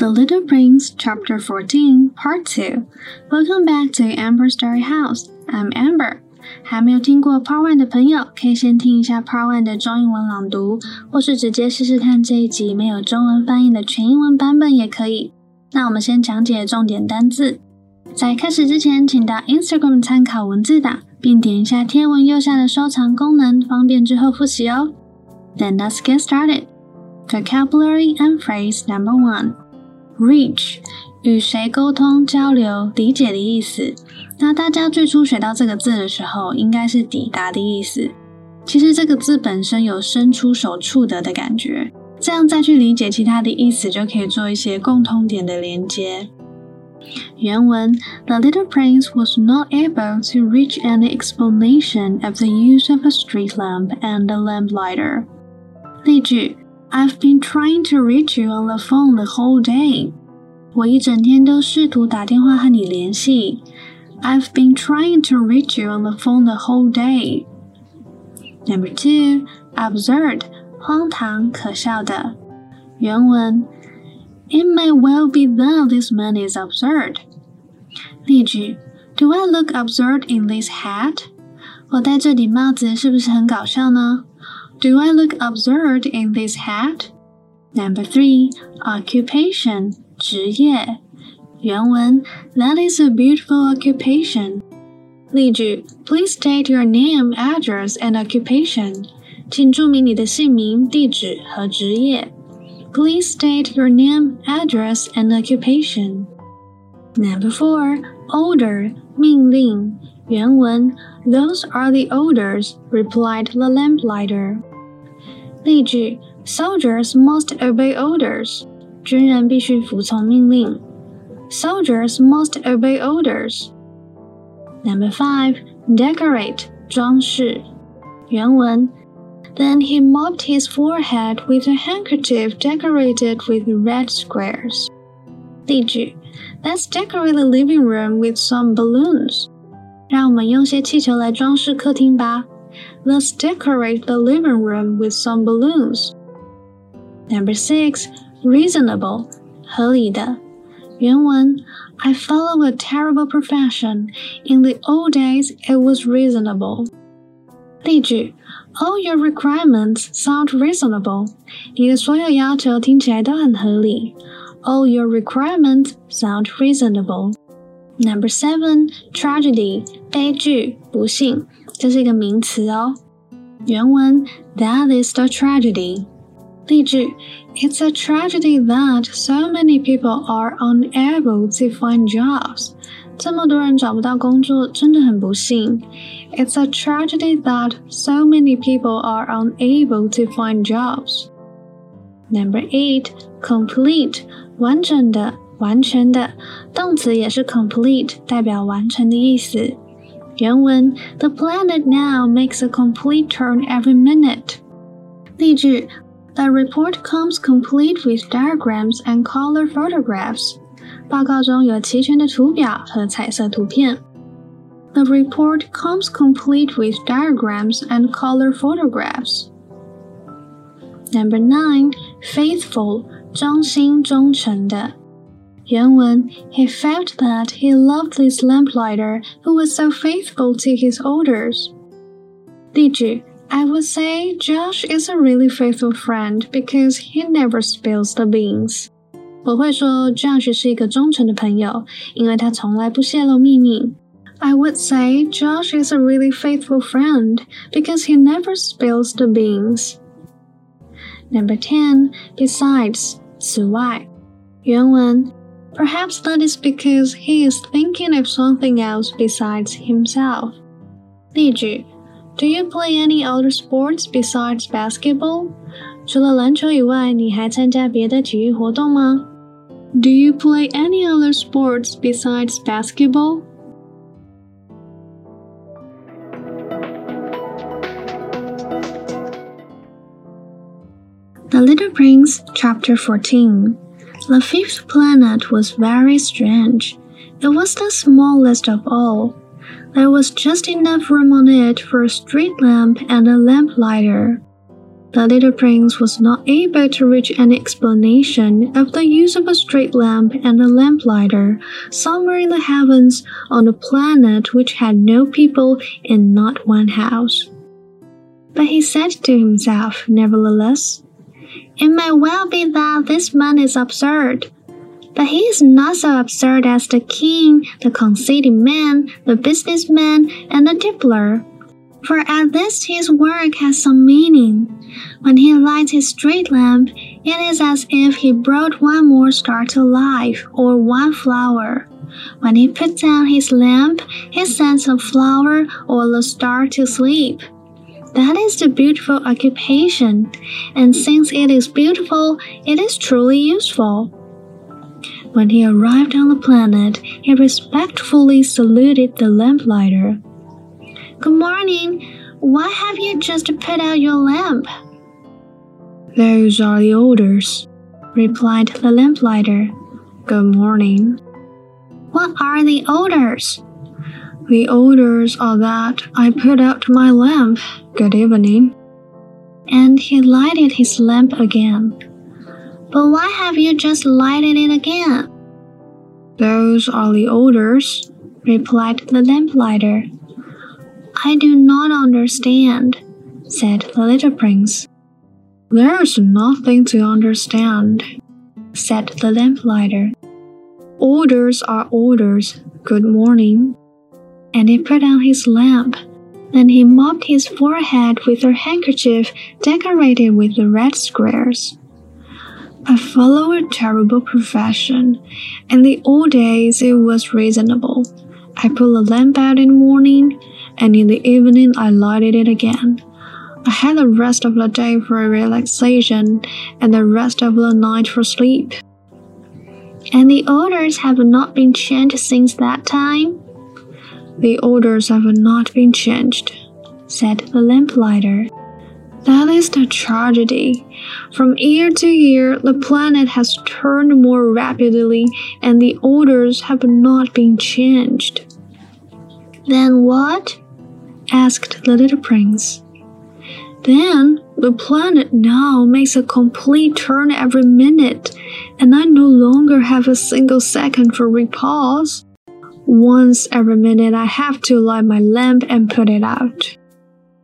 The Little Prince, Chapter 14, Part 2. Welcome back to Amber's Story House. I'm Amber. 还没有听过 Part One 的朋友，可以先听一下 Part One 的中英文朗读，或是直接试试看这一集没有中文翻译的全英文版本也可以。那我们先讲解重点单字。在开始之前，请到 Instagram 参考文字档，并点一下贴文右下的收藏功能，方便之后复习哦。Then let's get started. Vocabulary and phrase number one. Reach 与谁沟通、交流、理解的意思。那大家最初学到这个字的时候，应该是抵达的意思。其实这个字本身有伸出手触得的感觉，这样再去理解其他的意思，就可以做一些共通点的连接。原文：The little prince was not able to reach any explanation of the use of a street lamp and a lamplighter。例句。I've been trying to reach you on the phone the whole day. 我一整天都试图打电话和你联系。I've been trying to reach you on the phone the whole day. Number two, absurd, 荒唐可笑的。原文：It may well be that this man is absurd. 例句：Do I look absurd in this hat? 我戴这顶帽子是不是很搞笑呢 ？do I look absurd in this hat? Number three, occupation, 职业。原文 That is a beautiful occupation. 例句 Please state your name, address, and occupation. 请注明你的姓名、地址和职业。Please state your name, address, and occupation. Number four, order, 命令。原文 Those are the orders, replied the lamplighter. 例句：Soldiers must obey orders。军人必须服从命令。Soldiers must obey orders. Number five, decorate 装饰。原文：Then he mopped his forehead with a handkerchief decorated with red squares. 例句：Let's decorate the living room with some balloons. 让我们用些气球来装饰客厅吧。 Let's decorate the living room with some balloons. Number six, reasonable, 合理的。原文 I follow a terrible profession. In the old days, it was reasonable. 例句 All your requirements sound reasonable. 你的所有要求听起来都很合理。All your requirements sound reasonable. Number seven, tragedy, 悲剧、不幸。这是一个名词哦。原文 That is the tragedy。例句 It's a tragedy that so many people are unable to find jobs。这么多人找不到工作，真的很不幸。It's a tragedy that so many people are unable to find jobs. Number eight, complete，完整的、 完全的，动词也是 complete，代表完成的意思。原文 The planet now makes a complete turn every minute. 例句 The report comes complete with diagrams and color photographs. 报告中有齐全的图表和彩色图片。The report comes complete with diagrams and color photographs. Number nine, faithful, 忠心忠诚的。 原文 He felt that he loved this lamplighter who was so faithful to his orders. 例句 I would say Josh is a really faithful friend because he never spills the beans. 我会说 Josh 是一个忠诚的朋友，因为他从来不泄露秘密。I would say Josh is a really faithful friend because he never spills the beans. Number 10. Besides, 此外，原文 Perhaps that is because he is thinking of something else besides himself. 例句 Do you play any other sports besides basketball? 除了篮球以外，你还参加别的体育活动吗？Do you play any other sports besides basketball? The Little Prince, Chapter 14 the fifth planet was very strange. It was the smallest of all. There was just enough room on it for a street lamp and a lamplighter. The little prince was not able to reach an explanation of the use of a street lamp and a lamplighter somewhere in the heavens on a planet which had no people and not one house. But he said to himself, nevertheless, It may well be that this man is absurd. But he is not so absurd as the king, the conceited man, the businessman, and the tippler for at least his work has some meaning. When he lights his street lamp, it is as if he brought one more star to life or one flower. When he puts down his lamp, he sends a flower or a star to sleep. That is the beautiful occupation, and since it is beautiful, it is truly useful. When he arrived on the planet, he respectfully saluted the lamplighter. Good morning. Why have you just put out your lamp? Those are the orders, replied the lamplighter. Good morning. What are the orders? The orders are that I put out my lamp. Good evening. And he lighted his lamp again. But why have you just lighted it again? Those are the orders, replied the lamplighter. I do not understand, said the little prince. There's nothing to understand, said the lamplighter. Orders are orders. Good morning. And he put on his lamp. Then he mopped his forehead with a handkerchief decorated with the red squares. I follow a terrible profession. In the old days, it was reasonable. I put the lamp out in the morning and in the evening I lighted it again. I had the rest of the day for relaxation and the rest of the night for sleep. And the orders have not been changed since that time? The orders have not been changed, said the lamplighter. That is the tragedy. From year to year, the planet has turned more rapidly, and the orders have not been changed. Then what? asked the little prince. Then the planet now makes a complete turn every minute, and I no longer have a single second for repose. Once every minute, I have to light my lamp and put it out.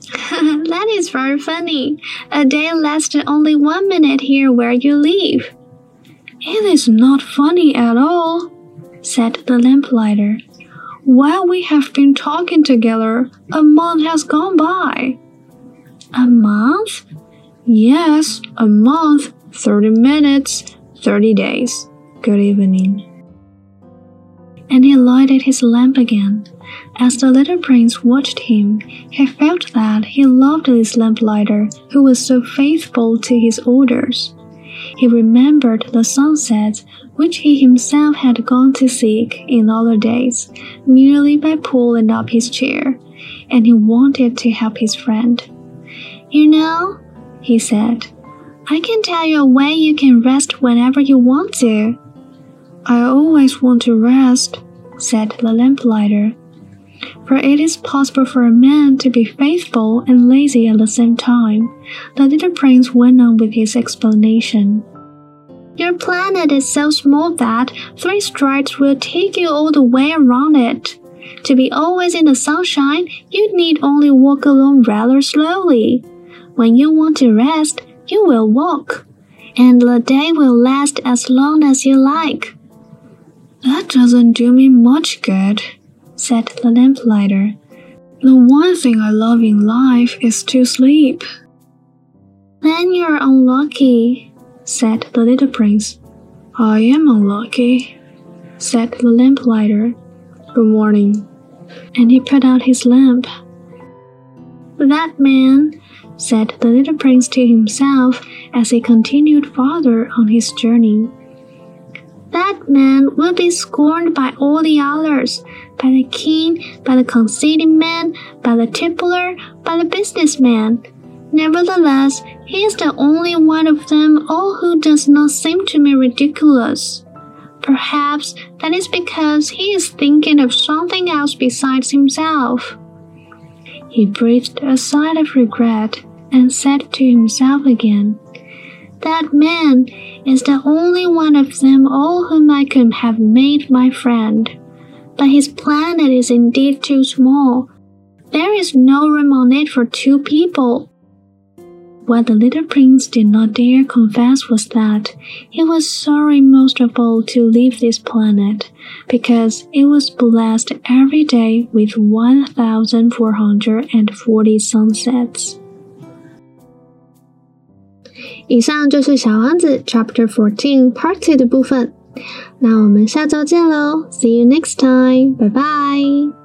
that is very funny. A day lasts only one minute here where you live. It is not funny at all, said the lamplighter. While we have been talking together, a month has gone by. A month? Yes, a month, 30 minutes, 30 days. Good evening. And he lighted his lamp again. As the little prince watched him, he felt that he loved this lamplighter who was so faithful to his orders. He remembered the sunset which he himself had gone to seek in other days, merely by pulling up his chair, and he wanted to help his friend. You know, he said, I can tell you a way you can rest whenever you want to. I always want to rest, said the lamplighter. For it is possible for a man to be faithful and lazy at the same time. The little prince went on with his explanation. Your planet is so small that three strides will take you all the way around it. To be always in the sunshine, you need only walk along rather slowly. When you want to rest, you will walk, and the day will last as long as you like. That doesn't do me much good, said the lamplighter. The one thing I love in life is to sleep. Then you're unlucky, said the little prince. I am unlucky, said the lamplighter. Good morning. And he put out his lamp. That man, said the little prince to himself as he continued farther on his journey. That man will be scorned by all the others, by the king, by the conceited man, by the tippler, by the businessman. Nevertheless, he is the only one of them all who does not seem to me ridiculous. Perhaps that is because he is thinking of something else besides himself. He breathed a sigh of regret and said to himself again, That man is the only one of them all whom I could have made my friend. But his planet is indeed too small. There is no room on it for two people. What the little prince did not dare confess was that he was sorry most of all to leave this planet, because it was blessed every day with 1,440 sunsets. 以上就是《小王子》Chapter Fourteen Part Two 的部分。那我们下周见喽！See you next time，拜拜。